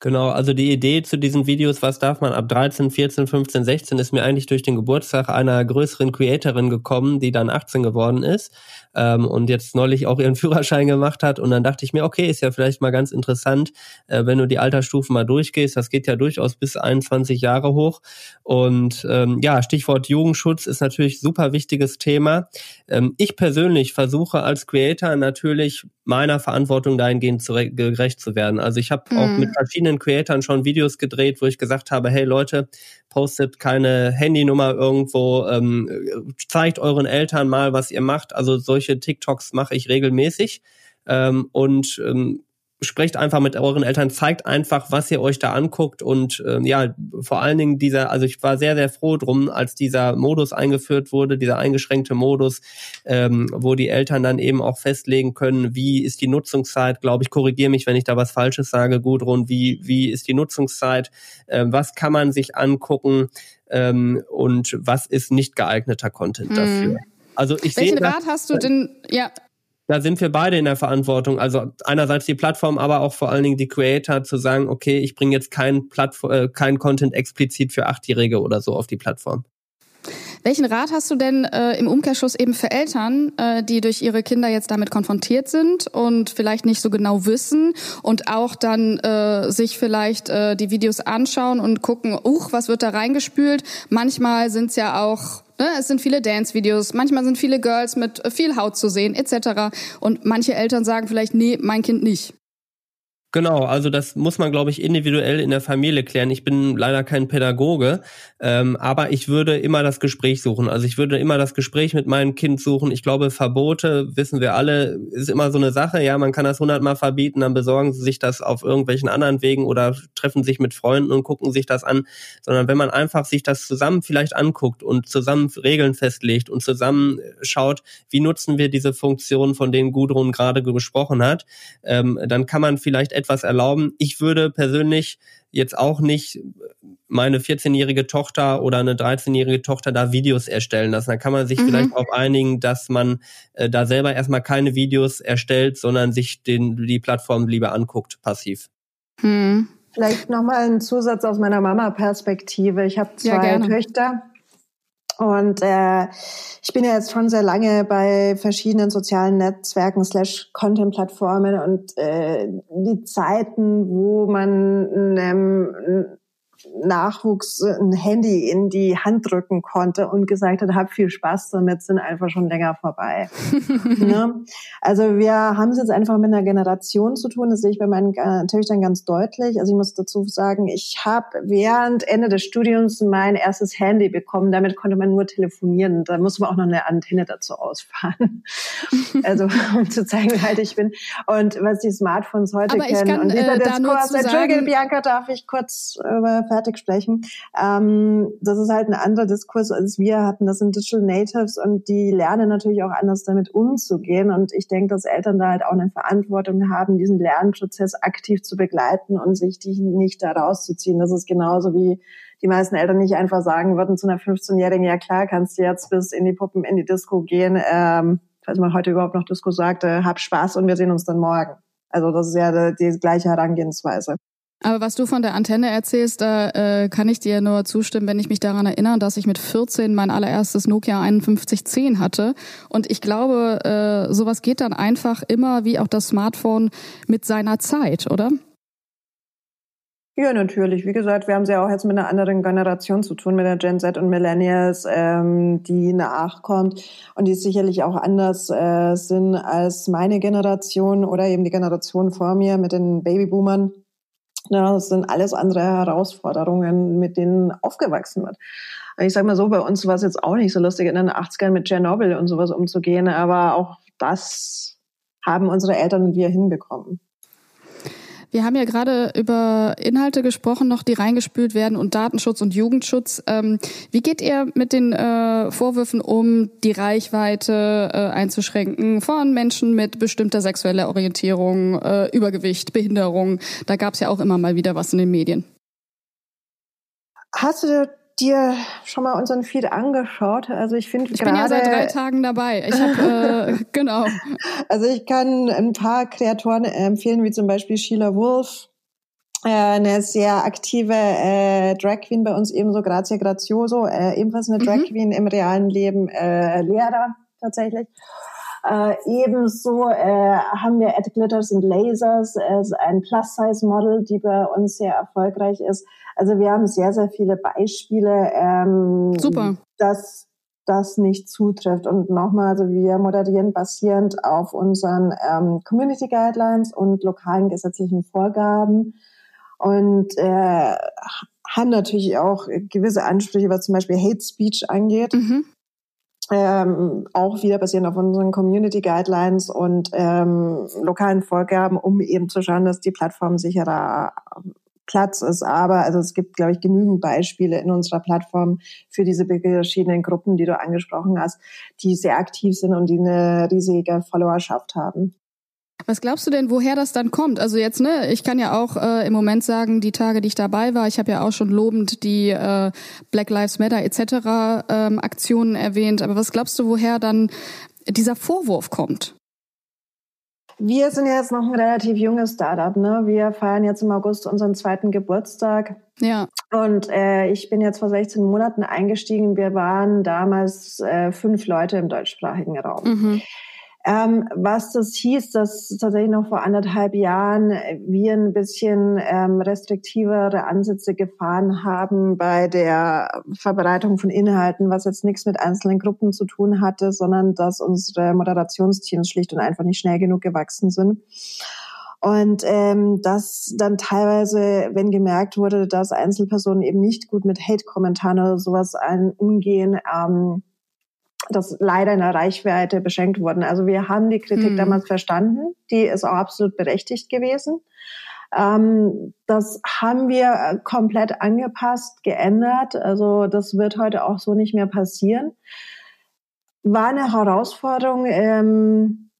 Genau, also die Idee zu diesen Videos, was darf man ab 13, 14, 15, 16, ist mir eigentlich durch den Geburtstag einer größeren Creatorin gekommen, die dann 18 geworden ist ähm, und jetzt neulich auch ihren [laughs] Führerschein gemacht hat. Und dann dachte ich mir, okay, ist ja vielleicht mal ganz interessant, äh, wenn du die Altersstufen mal durchgehst. Das geht ja durchaus bis 21 Jahre hoch. Und ähm, ja, Stichwort Jugendschutz ist natürlich super wichtiges Thema. Ähm, ich persönlich versuche als Creator natürlich meiner Verantwortung dahingehend gerecht zu werden. Also ich habe auch mit verschiedenen Creatoren schon Videos gedreht, wo ich gesagt habe, hey Leute, postet keine Handynummer irgendwo, ähm, zeigt euren Eltern mal, was ihr macht. Also solche TikToks mache ich regelmäßig. Ähm, und ähm, sprecht einfach mit euren Eltern, zeigt einfach, was ihr euch da anguckt und äh, ja, vor allen Dingen dieser, also ich war sehr, sehr froh drum, als dieser Modus eingeführt wurde, dieser eingeschränkte Modus, ähm, wo die Eltern dann eben auch festlegen können, wie ist die Nutzungszeit, glaube ich, korrigiere mich, wenn ich da was Falsches sage, Gudrun, wie, wie ist die Nutzungszeit, äh, was kann man sich angucken? Ähm, und was ist nicht geeigneter Content hm. dafür. Also ich Welchen sehe, Rat hast du denn, ja, da sind wir beide in der Verantwortung. Also einerseits die Plattform, aber auch vor allen Dingen die Creator zu sagen, okay, ich bringe jetzt kein Plattform, äh, kein Content explizit für Achtjährige oder so auf die Plattform. Welchen Rat hast du denn äh, im Umkehrschluss eben für Eltern, äh, die durch ihre Kinder jetzt damit konfrontiert sind und vielleicht nicht so genau wissen und auch dann äh, sich vielleicht äh, die Videos anschauen und gucken, uch, was wird da reingespült? Manchmal sind es ja auch Ne, es sind viele Dance-Videos, manchmal sind viele Girls mit viel Haut zu sehen, etc. Und manche Eltern sagen vielleicht, nee, mein Kind nicht. Genau, also das muss man, glaube ich, individuell in der Familie klären. Ich bin leider kein Pädagoge, ähm, aber ich würde immer das Gespräch suchen. Also ich würde immer das Gespräch mit meinem Kind suchen. Ich glaube, Verbote, wissen wir alle, ist immer so eine Sache. Ja, man kann das hundertmal verbieten, dann besorgen sie sich das auf irgendwelchen anderen Wegen oder treffen sich mit Freunden und gucken sich das an. Sondern wenn man einfach sich das zusammen vielleicht anguckt und zusammen Regeln festlegt und zusammen schaut, wie nutzen wir diese Funktionen, von denen Gudrun gerade gesprochen hat, ähm, dann kann man vielleicht etwas erlauben. Ich würde persönlich jetzt auch nicht meine 14-jährige Tochter oder eine 13-jährige Tochter da Videos erstellen lassen. Da kann man sich mhm. vielleicht darauf einigen, dass man äh, da selber erstmal keine Videos erstellt, sondern sich den, die Plattform lieber anguckt, passiv. Hm. Vielleicht nochmal ein Zusatz aus meiner Mama-Perspektive. Ich habe zwei ja, Töchter und äh, ich bin ja jetzt schon sehr lange bei verschiedenen sozialen Netzwerken slash Content-Plattformen und äh, die Zeiten, wo man einem Nachwuchs ein Handy in die Hand drücken konnte und gesagt hat, hab viel Spaß damit, sind einfach schon länger vorbei. [laughs] ne? Also wir haben es jetzt einfach mit einer Generation zu tun, das sehe ich bei meinen äh, Töchtern ganz deutlich. Also ich muss dazu sagen, ich habe während Ende des Studiums mein erstes Handy bekommen. Damit konnte man nur telefonieren. Da musste man auch noch eine Antenne dazu ausfahren. [laughs] also um zu zeigen, wie alt ich bin. Und was die Smartphones heute Aber kennen. Kann, und äh, Diskurs, Entschuldige, Bianca, darf ich kurz über fertig sprechen. Ähm, das ist halt ein anderer Diskurs, als wir hatten. Das sind Digital Natives und die lernen natürlich auch anders damit umzugehen. Und ich denke, dass Eltern da halt auch eine Verantwortung haben, diesen Lernprozess aktiv zu begleiten und sich die nicht da rauszuziehen. Das ist genauso wie die meisten Eltern nicht einfach sagen würden zu einer 15-Jährigen, ja klar, kannst du jetzt bis in die Puppen in die Disco gehen, ähm, falls man heute überhaupt noch Disco sagt, hab Spaß und wir sehen uns dann morgen. Also das ist ja die, die gleiche Herangehensweise. Aber was du von der Antenne erzählst, da äh, kann ich dir nur zustimmen, wenn ich mich daran erinnere, dass ich mit 14 mein allererstes Nokia 5110 hatte. Und ich glaube, äh, sowas geht dann einfach immer wie auch das Smartphone mit seiner Zeit, oder? Ja, natürlich. Wie gesagt, wir haben es ja auch jetzt mit einer anderen Generation zu tun, mit der Gen Z und Millennials, ähm, die nachkommt und die sicherlich auch anders äh, sind als meine Generation oder eben die Generation vor mir mit den Babyboomern. Ja, das sind alles andere Herausforderungen, mit denen aufgewachsen wird. Ich sag mal so, bei uns war es jetzt auch nicht so lustig, in den 80ern mit Tschernobyl und sowas umzugehen, aber auch das haben unsere Eltern und wir hinbekommen. Wir haben ja gerade über Inhalte gesprochen, noch die reingespült werden und Datenschutz und Jugendschutz. Ähm, wie geht ihr mit den äh, Vorwürfen um, die Reichweite äh, einzuschränken von Menschen mit bestimmter sexueller Orientierung, äh, Übergewicht, Behinderung? Da gab es ja auch immer mal wieder was in den Medien. Hast du dir schon mal unseren Feed angeschaut? Also ich finde Ich bin ja seit drei Tagen dabei. Ich habe äh, [laughs] genau. Also ich kann ein paar Kreatoren empfehlen, wie zum Beispiel Sheila Wolf, äh, eine sehr aktive äh, Drag Queen bei uns ebenso Grazia Grazioso, äh, ebenfalls eine Drag mhm. Queen im realen Leben, äh, Lehrer tatsächlich. Äh, ebenso äh, haben wir at Glitters and Lasers, äh, ein Plus-Size-Model, die bei uns sehr erfolgreich ist. Also wir haben sehr, sehr viele Beispiele, ähm, Super. dass das nicht zutrifft. Und nochmal, also wir moderieren basierend auf unseren ähm, Community Guidelines und lokalen gesetzlichen Vorgaben und äh, haben natürlich auch gewisse Ansprüche, was zum Beispiel Hate Speech angeht. Mhm ähm, auch wieder basierend auf unseren Community Guidelines und ähm, lokalen Vorgaben, um eben zu schauen, dass die Plattform sicherer Platz ist. Aber also es gibt, glaube ich, genügend Beispiele in unserer Plattform für diese verschiedenen Gruppen, die du angesprochen hast, die sehr aktiv sind und die eine riesige Followerschaft haben. Was glaubst du denn, woher das dann kommt? Also jetzt, ne, ich kann ja auch äh, im Moment sagen, die Tage, die ich dabei war, ich habe ja auch schon lobend die äh, Black Lives Matter etc. Ähm, Aktionen erwähnt. Aber was glaubst du, woher dann dieser Vorwurf kommt? Wir sind jetzt noch ein relativ junges Startup. Ne? Wir feiern jetzt im August unseren zweiten Geburtstag. Ja. Und äh, ich bin jetzt vor 16 Monaten eingestiegen. Wir waren damals äh, fünf Leute im deutschsprachigen Raum. Mhm. Ähm, was das hieß, dass tatsächlich noch vor anderthalb Jahren wir ein bisschen ähm, restriktivere Ansätze gefahren haben bei der Verbreitung von Inhalten, was jetzt nichts mit einzelnen Gruppen zu tun hatte, sondern dass unsere Moderationsteams schlicht und einfach nicht schnell genug gewachsen sind. Und ähm, dass dann teilweise, wenn gemerkt wurde, dass Einzelpersonen eben nicht gut mit Hate-Kommentaren oder sowas umgehen, ähm, das leider in der Reichweite beschränkt wurden. Also wir haben die Kritik mhm. damals verstanden, die ist auch absolut berechtigt gewesen. Ähm, das haben wir komplett angepasst, geändert. Also das wird heute auch so nicht mehr passieren. War eine Herausforderung, ähm,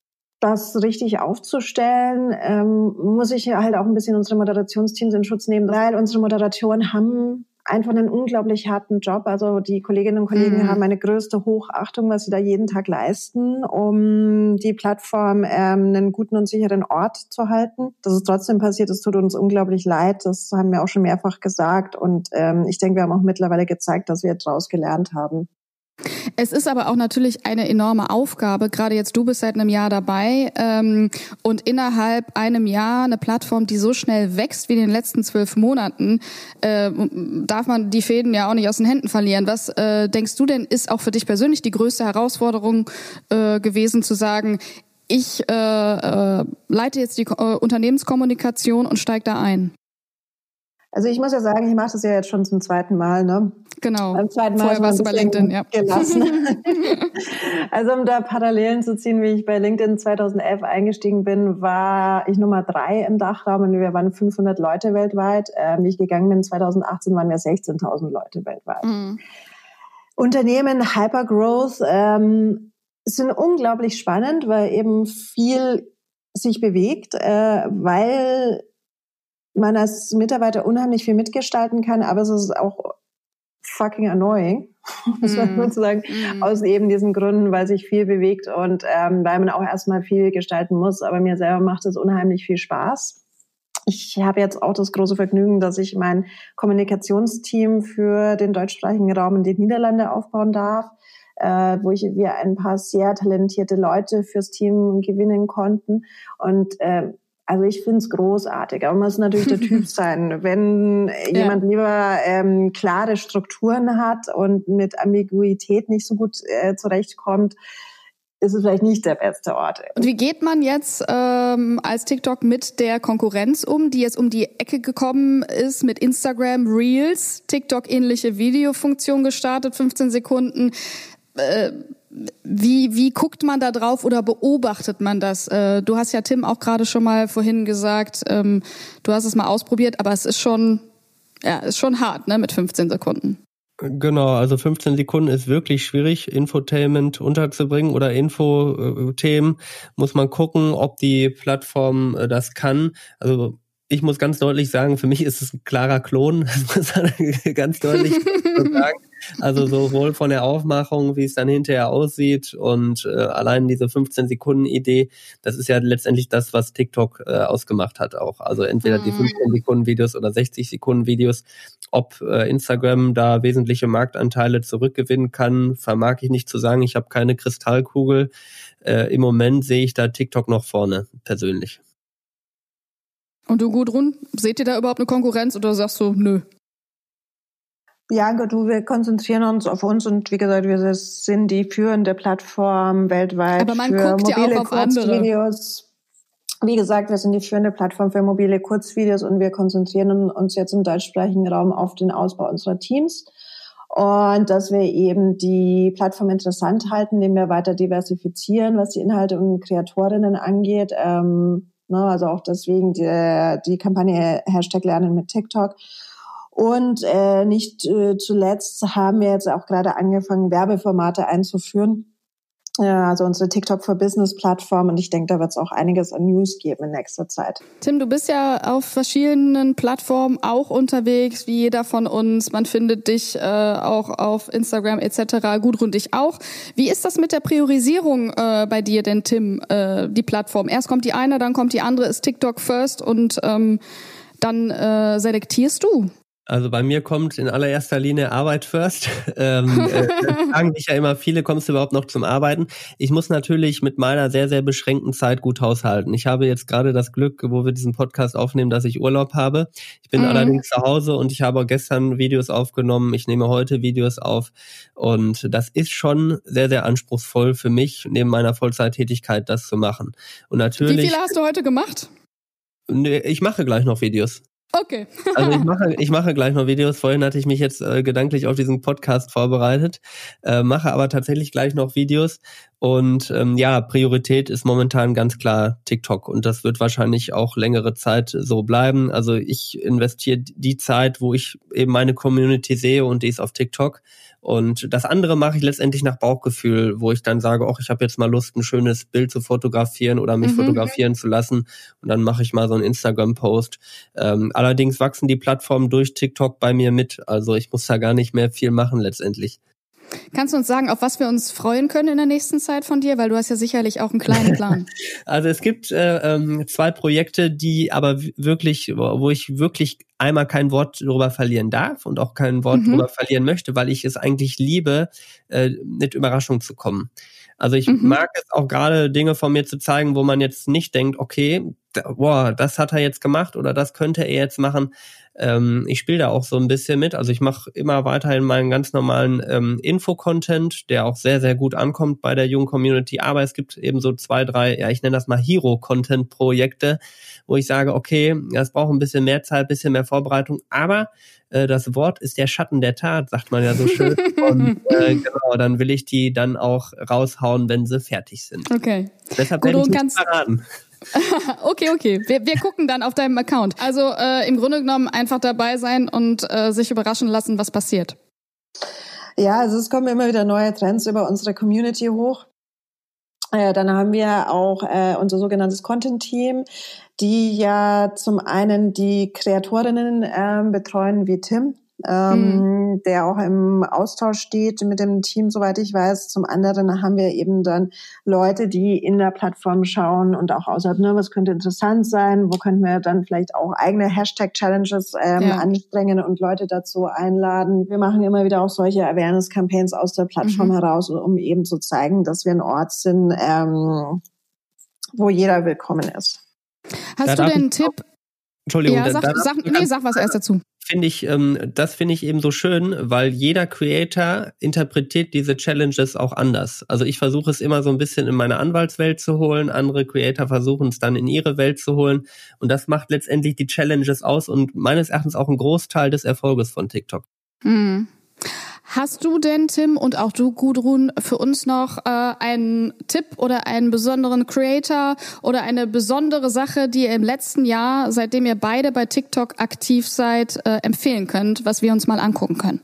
das richtig aufzustellen, ähm, muss ich halt auch ein bisschen unsere Moderationsteams in Schutz nehmen, weil unsere Moderatoren haben einfach einen unglaublich harten Job. Also die Kolleginnen und Kollegen mhm. haben eine größte Hochachtung, was sie da jeden Tag leisten, um die Plattform ähm, einen guten und sicheren Ort zu halten. Dass es trotzdem passiert, es tut uns unglaublich leid. Das haben wir auch schon mehrfach gesagt. Und ähm, ich denke, wir haben auch mittlerweile gezeigt, dass wir daraus gelernt haben. Es ist aber auch natürlich eine enorme Aufgabe. Gerade jetzt du bist seit einem Jahr dabei ähm, und innerhalb einem Jahr eine Plattform, die so schnell wächst wie in den letzten zwölf Monaten, äh, darf man die Fäden ja auch nicht aus den Händen verlieren. Was äh, denkst du denn ist auch für dich persönlich die größte Herausforderung äh, gewesen, zu sagen, ich äh, äh, leite jetzt die äh, Unternehmenskommunikation und steige da ein? Also ich muss ja sagen, ich mache das ja jetzt schon zum zweiten Mal. Ne? Genau. Beim zweiten Mal Vorher warst du bei LinkedIn, ja. Gelassen. [laughs] also um da Parallelen zu ziehen, wie ich bei LinkedIn 2011 eingestiegen bin, war ich Nummer drei im Dachraum und wir waren 500 Leute weltweit. Ähm, wie ich gegangen bin 2018 waren wir 16.000 Leute weltweit. Mhm. Unternehmen Hypergrowth ähm, sind unglaublich spannend, weil eben viel sich bewegt, äh, weil man als Mitarbeiter unheimlich viel mitgestalten kann, aber es ist auch fucking annoying, [laughs] muss man mm. sagen, mm. aus eben diesen Gründen, weil sich viel bewegt und ähm, weil man auch erstmal viel gestalten muss. Aber mir selber macht es unheimlich viel Spaß. Ich habe jetzt auch das große Vergnügen, dass ich mein Kommunikationsteam für den deutschsprachigen Raum in den Niederlande aufbauen darf, äh, wo ich, wir ein paar sehr talentierte Leute fürs Team gewinnen konnten. Und äh, also ich finde es großartig, aber man muss natürlich der Typ [laughs] sein. Wenn ja. jemand lieber ähm, klare Strukturen hat und mit Ambiguität nicht so gut äh, zurechtkommt, ist es vielleicht nicht der beste Ort. Und wie geht man jetzt ähm, als TikTok mit der Konkurrenz um, die jetzt um die Ecke gekommen ist mit Instagram Reels, TikTok-ähnliche Videofunktion gestartet, 15 Sekunden. Äh, wie, wie guckt man da drauf oder beobachtet man das? Äh, du hast ja Tim auch gerade schon mal vorhin gesagt, ähm, du hast es mal ausprobiert, aber es ist schon, ja, ist schon hart, ne, mit 15 Sekunden. Genau, also 15 Sekunden ist wirklich schwierig, Infotainment unterzubringen oder Infothemen. Muss man gucken, ob die Plattform äh, das kann. Also ich muss ganz deutlich sagen, für mich ist es ein klarer Klon. [laughs] Das muss man [laughs] ganz deutlich [laughs] sagen. Also sowohl von der Aufmachung, wie es dann hinterher aussieht und äh, allein diese 15 Sekunden Idee, das ist ja letztendlich das, was TikTok äh, ausgemacht hat auch. Also entweder die 15 mhm. Sekunden Videos oder 60 Sekunden Videos. Ob äh, Instagram da wesentliche Marktanteile zurückgewinnen kann, vermag ich nicht zu sagen. Ich habe keine Kristallkugel. Äh, Im Moment sehe ich da TikTok noch vorne, persönlich. Und du, Gudrun, seht ihr da überhaupt eine Konkurrenz oder sagst du, nö? Bianca, du, wir konzentrieren uns auf uns und wie gesagt, wir sind die führende Plattform weltweit Aber man für guckt mobile ja auch auf Kurzvideos. Wie gesagt, wir sind die führende Plattform für mobile Kurzvideos und wir konzentrieren uns jetzt im deutschsprachigen Raum auf den Ausbau unserer Teams und dass wir eben die Plattform interessant halten, indem wir weiter diversifizieren, was die Inhalte und Kreatorinnen angeht. Ähm, Ne? Also auch deswegen die, die Kampagne Hashtag Lernen mit TikTok. Und äh, nicht äh, zuletzt haben wir jetzt auch gerade angefangen, Werbeformate einzuführen, Ja, also unsere TikTok for Business Plattform und ich denke, da wird es auch einiges an News geben in nächster Zeit. Tim, du bist ja auf verschiedenen Plattformen auch unterwegs, wie jeder von uns. Man findet dich äh, auch auf Instagram etc. Gudrun dich auch. Wie ist das mit der Priorisierung äh, bei dir denn, Tim, äh, die Plattform? Erst kommt die eine, dann kommt die andere, ist TikTok first und ähm, dann äh, selektierst du? Also bei mir kommt in allererster Linie Arbeit first. [laughs] ähm, äh, fragen [laughs] mich ja immer viele, kommst du überhaupt noch zum Arbeiten? Ich muss natürlich mit meiner sehr, sehr beschränkten Zeit gut haushalten. Ich habe jetzt gerade das Glück, wo wir diesen Podcast aufnehmen, dass ich Urlaub habe. Ich bin mhm. allerdings zu Hause und ich habe gestern Videos aufgenommen. Ich nehme heute Videos auf. Und das ist schon sehr, sehr anspruchsvoll für mich, neben meiner Vollzeittätigkeit das zu machen. Und natürlich. Wie viele hast du heute gemacht? Ich mache gleich noch Videos. Okay. [laughs] also ich mache, ich mache gleich noch Videos. Vorhin hatte ich mich jetzt äh, gedanklich auf diesen Podcast vorbereitet, äh, mache aber tatsächlich gleich noch Videos. Und ähm, ja, Priorität ist momentan ganz klar TikTok und das wird wahrscheinlich auch längere Zeit so bleiben. Also ich investiere die Zeit, wo ich eben meine Community sehe und die ist auf TikTok. Und das andere mache ich letztendlich nach Bauchgefühl, wo ich dann sage, ach, ich habe jetzt mal Lust, ein schönes Bild zu fotografieren oder mich mhm. fotografieren zu lassen. Und dann mache ich mal so einen Instagram-Post. Ähm, allerdings wachsen die Plattformen durch TikTok bei mir mit. Also ich muss da gar nicht mehr viel machen letztendlich. Kannst du uns sagen, auf was wir uns freuen können in der nächsten Zeit von dir? Weil du hast ja sicherlich auch einen kleinen Plan. [laughs] also es gibt äh, ähm, zwei Projekte, die aber wirklich, wo ich wirklich einmal kein Wort darüber verlieren darf und auch kein Wort mhm. darüber verlieren möchte, weil ich es eigentlich liebe, äh, mit Überraschung zu kommen. Also ich mhm. mag es auch gerade Dinge von mir zu zeigen, wo man jetzt nicht denkt, okay, boah, das hat er jetzt gemacht oder das könnte er jetzt machen. Ähm, ich spiele da auch so ein bisschen mit. Also ich mache immer weiterhin meinen ganz normalen ähm, Info-Content, der auch sehr, sehr gut ankommt bei der jungen Community. Aber es gibt eben so zwei, drei, ja, ich nenne das mal Hero-Content-Projekte, wo ich sage, okay, das braucht ein bisschen mehr Zeit, bisschen mehr Vorbereitung, aber äh, das Wort ist der Schatten der Tat, sagt man ja so schön. [laughs] Und äh, genau, dann will ich die dann auch raushauen, wenn sie fertig sind. Okay. Deshalb Gut, werde ich nicht verraten. [laughs] okay, okay. Wir, wir gucken dann auf deinem Account. Also äh, im Grunde genommen einfach dabei sein und äh, sich überraschen lassen, was passiert. Ja, also es kommen immer wieder neue Trends über unsere Community hoch. Äh, dann haben wir auch äh, unser sogenanntes Content-Team, die ja zum einen die Kreatorinnen äh, betreuen wie Tim, ähm, mhm. der auch im Austausch steht mit dem Team, soweit ich weiß. Zum anderen haben wir eben dann Leute, die in der Plattform schauen und auch außerhalb, ne, was könnte interessant sein, wo könnten wir dann vielleicht auch eigene Hashtag-Challenges ähm, ja. anstrengen und Leute dazu einladen. Wir machen immer wieder auch solche Awareness-Campaigns aus der Plattform mhm. heraus, um eben zu zeigen, dass wir ein Ort sind, ähm, wo jeder willkommen ist. Hast ja, du denn einen Tipp? Entschuldigung, ja, sag, sag, nee, sag was erst dazu finde ich, ähm, das finde ich eben so schön, weil jeder Creator interpretiert diese Challenges auch anders. Also ich versuche es immer so ein bisschen in meine Anwaltswelt zu holen, andere Creator versuchen es dann in ihre Welt zu holen und das macht letztendlich die Challenges aus und meines Erachtens auch ein Großteil des Erfolges von TikTok. Mhm. Hast du denn, Tim, und auch du, Gudrun, für uns noch äh, einen Tipp oder einen besonderen Creator oder eine besondere Sache, die ihr im letzten Jahr, seitdem ihr beide bei TikTok aktiv seid, äh, empfehlen könnt, was wir uns mal angucken können?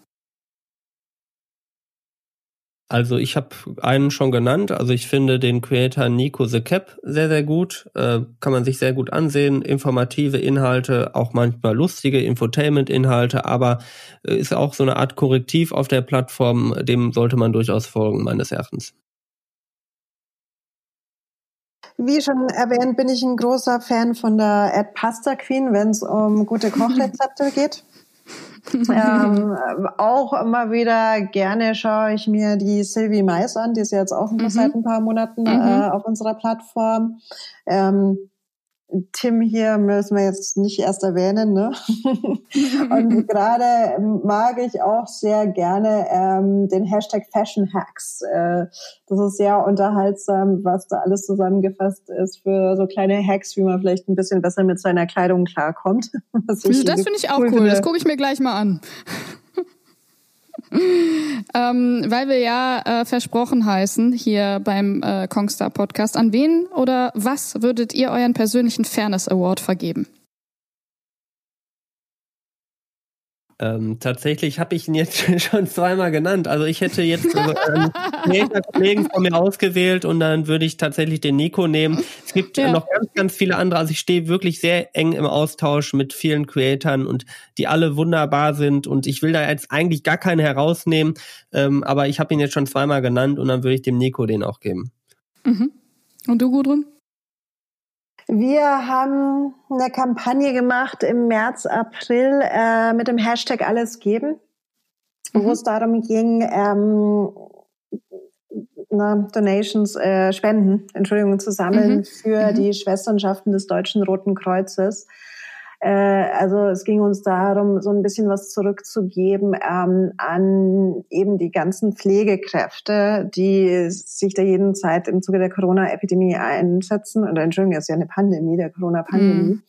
Also ich habe einen schon genannt. Also ich finde den Creator Nico the Cap sehr, sehr gut. Äh, kann man sich sehr gut ansehen. Informative Inhalte, auch manchmal lustige Infotainment-Inhalte, aber äh, ist auch so eine Art Korrektiv auf der Plattform. Dem sollte man durchaus folgen, meines Erachtens. Wie schon erwähnt, bin ich ein großer Fan von der Ad Pasta Queen, wenn es um gute Kochrezepte geht ähm, [laughs] auch immer wieder gerne schaue ich mir die Sylvie Mais an, die ist jetzt auch mhm. seit ein paar Monaten mhm. äh, auf unserer Plattform. Ähm, Tim hier müssen wir jetzt nicht erst erwähnen. Ne? [laughs] und gerade mag ich auch sehr gerne ähm, den Hashtag Fashion Hacks. Äh, das ist sehr unterhaltsam, was da alles zusammengefasst ist für so kleine Hacks, wie man vielleicht ein bisschen besser mit seiner Kleidung klarkommt. [laughs] das finde ich auch cool. Finde. Das gucke ich mir gleich mal an ähm, weil wir ja äh, versprochen heißen hier beim äh, Kongstar Podcast. An wen oder was würdet ihr euren persönlichen Fairness Award vergeben? Ähm, tatsächlich habe ich ihn jetzt [laughs] schon zweimal genannt. Also ich hätte jetzt also, ähm, Kollegen von mir ausgewählt und dann würde ich tatsächlich den Nico nehmen. Es gibt ja. noch ganz, ganz viele andere. Also ich stehe wirklich sehr eng im Austausch mit vielen Creatoren und die alle wunderbar sind. Und ich will da jetzt eigentlich gar keine herausnehmen. Ähm, aber ich habe ihn jetzt schon zweimal genannt und dann würde ich dem Nico den auch geben. Mhm. Und du, Gudrun? Wir haben eine Kampagne gemacht im März, April äh, mit dem Hashtag Alles geben, mhm. wo es darum ging, ähm, na, Donations, äh, Spenden, Entschuldigung, zu sammeln mhm. für mhm. die Schwesternschaften des Deutschen Roten Kreuzes. Äh, also es ging uns darum, so ein bisschen was zurückzugeben ähm, an eben die ganzen Pflegekräfte, die sich da jeden Zeit im Zuge der Corona-Epidemie einsetzen. Oder Entschuldigung, es ist ja eine Pandemie, der Corona-Pandemie. Mhm.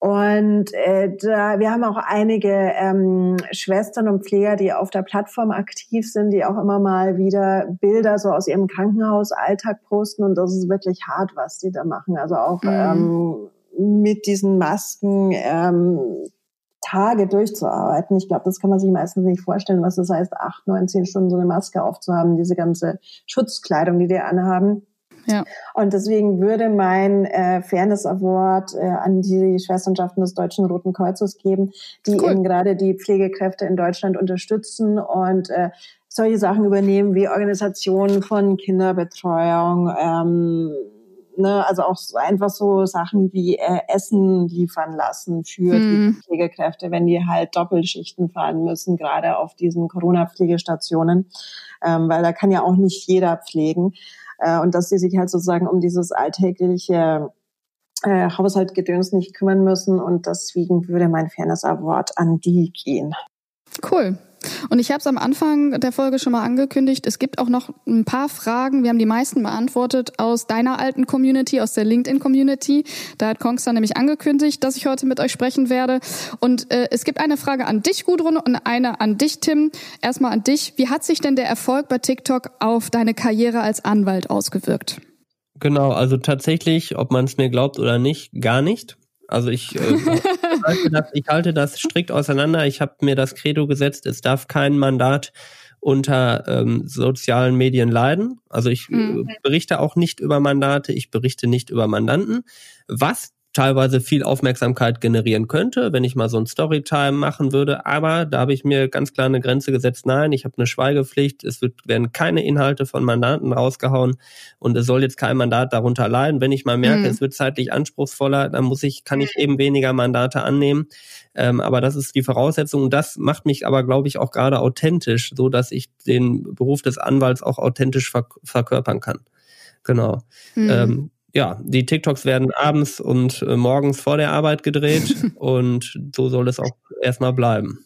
Und äh, da, wir haben auch einige ähm, Schwestern und Pfleger, die auf der Plattform aktiv sind, die auch immer mal wieder Bilder so aus ihrem Krankenhausalltag posten. Und das ist wirklich hart, was die da machen. Also auch mhm. ähm, mit diesen Masken ähm, Tage durchzuarbeiten. Ich glaube, das kann man sich meistens nicht vorstellen, was das heißt, acht, neun, zehn Stunden so eine Maske aufzuhaben, diese ganze Schutzkleidung, die die anhaben. Ja. Und deswegen würde mein äh, Fairness Award äh, an die Schwesternschaften des Deutschen Roten Kreuzes geben, die cool. eben gerade die Pflegekräfte in Deutschland unterstützen und äh, solche Sachen übernehmen wie Organisationen von Kinderbetreuung, ähm, ne, also auch einfach so Sachen wie äh, Essen liefern lassen für hm. die Pflegekräfte, wenn die halt Doppelschichten fahren müssen, gerade auf diesen Corona-Pflegestationen, ähm, weil da kann ja auch nicht jeder pflegen. Äh, und dass sie sich halt sozusagen um dieses alltägliche äh, Haushaltgedöns nicht kümmern müssen. Und deswegen würde mein Fairness Award an die gehen. Cool. Und ich habe es am Anfang der Folge schon mal angekündigt. Es gibt auch noch ein paar Fragen. Wir haben die meisten beantwortet aus deiner alten Community, aus der LinkedIn-Community. Da hat Kongster nämlich angekündigt, dass ich heute mit euch sprechen werde. Und äh, es gibt eine Frage an dich, Gudrun, und eine an dich, Tim. Erstmal an dich. Wie hat sich denn der Erfolg bei TikTok auf deine Karriere als Anwalt ausgewirkt? Genau, also tatsächlich, ob man es mir glaubt oder nicht, gar nicht. Also ich, äh, [laughs] halte das, ich halte das strikt auseinander. Ich habe mir das Credo gesetzt, es darf kein Mandat unter ähm, sozialen Medien leiden. Also ich mhm. berichte auch nicht über Mandate, ich berichte nicht über Mandanten. Was teilweise viel Aufmerksamkeit generieren könnte, wenn ich mal so ein Storytime machen würde. Aber da habe ich mir ganz klar eine Grenze gesetzt. Nein, ich habe eine Schweigepflicht. Es wird, werden keine Inhalte von Mandanten rausgehauen und es soll jetzt kein Mandat darunter leiden. Wenn ich mal merke, mhm. es wird zeitlich anspruchsvoller, dann muss ich, kann ich eben weniger Mandate annehmen. Ähm, aber das ist die Voraussetzung. Und das macht mich aber, glaube ich, auch gerade authentisch, so dass ich den Beruf des Anwalts auch authentisch verk verkörpern kann. Genau. Mhm. Ähm, ja, die TikToks werden abends und äh, morgens vor der Arbeit gedreht [laughs] und so soll es auch erstmal bleiben.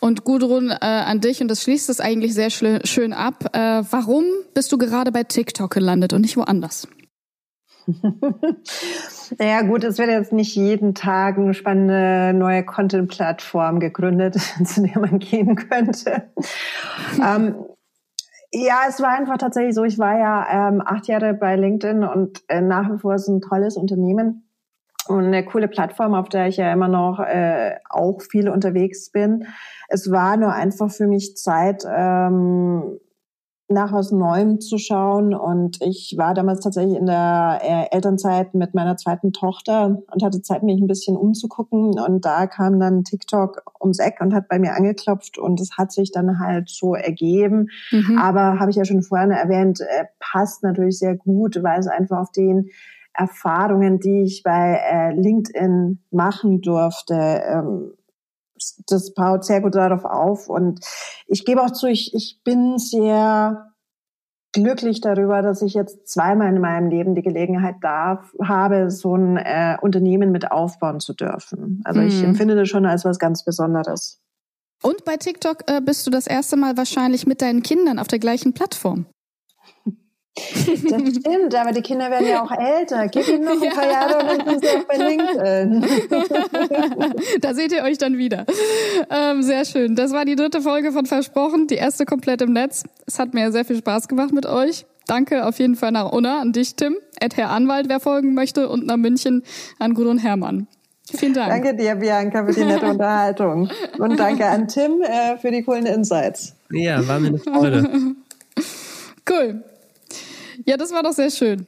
Und Gudrun, äh, an dich, und das schließt es eigentlich sehr schön ab. Äh, warum bist du gerade bei TikTok gelandet und nicht woanders? [laughs] naja, gut, es wird jetzt nicht jeden Tag eine spannende neue Content-Plattform gegründet, [laughs] zu der man gehen könnte. ähm, ja, es war einfach tatsächlich so. Ich war ja ähm, acht Jahre bei LinkedIn und äh, nach wie vor ist ein tolles Unternehmen und eine coole Plattform, auf der ich ja immer noch äh, auch viel unterwegs bin. Es war nur einfach für mich Zeit, ähm, nach was Neuem zu schauen. Und ich war damals tatsächlich in der äh, Elternzeit mit meiner zweiten Tochter und hatte Zeit, mich ein bisschen umzugucken. Und da kam dann TikTok ums Eck und hat bei mir angeklopft und es hat sich dann halt so ergeben. Mhm. Aber habe ich ja schon vorhin erwähnt, äh, passt natürlich sehr gut, weil es einfach auf den Erfahrungen, die ich bei äh, LinkedIn machen durfte, ähm, das baut sehr gut darauf auf. Und ich gebe auch zu, ich, ich bin sehr glücklich darüber, dass ich jetzt zweimal in meinem Leben die Gelegenheit darf, habe, so ein äh, Unternehmen mit aufbauen zu dürfen. Also mhm. ich empfinde das schon als was ganz Besonderes. Und bei TikTok äh, bist du das erste Mal wahrscheinlich mit deinen Kindern auf der gleichen Plattform. Das [laughs] stimmt, aber die Kinder werden ja auch älter. Gib ihnen noch ein [laughs] paar Jahre und dann sind sie auch bei LinkedIn. [laughs] da seht ihr euch dann wieder. Ähm, sehr schön. Das war die dritte Folge von Versprochen, die erste komplett im Netz. Es hat mir sehr viel Spaß gemacht mit euch. Danke auf jeden Fall nach Unna, an dich, Tim, Ed Herr Anwalt, wer folgen möchte, und nach München an Gudrun Herrmann. Vielen Dank. Danke dir, Bianca, für die nette Unterhaltung. Und danke an Tim äh, für die coolen Insights. Ja, war mir eine Freude. cool. Ja, das war doch sehr schön.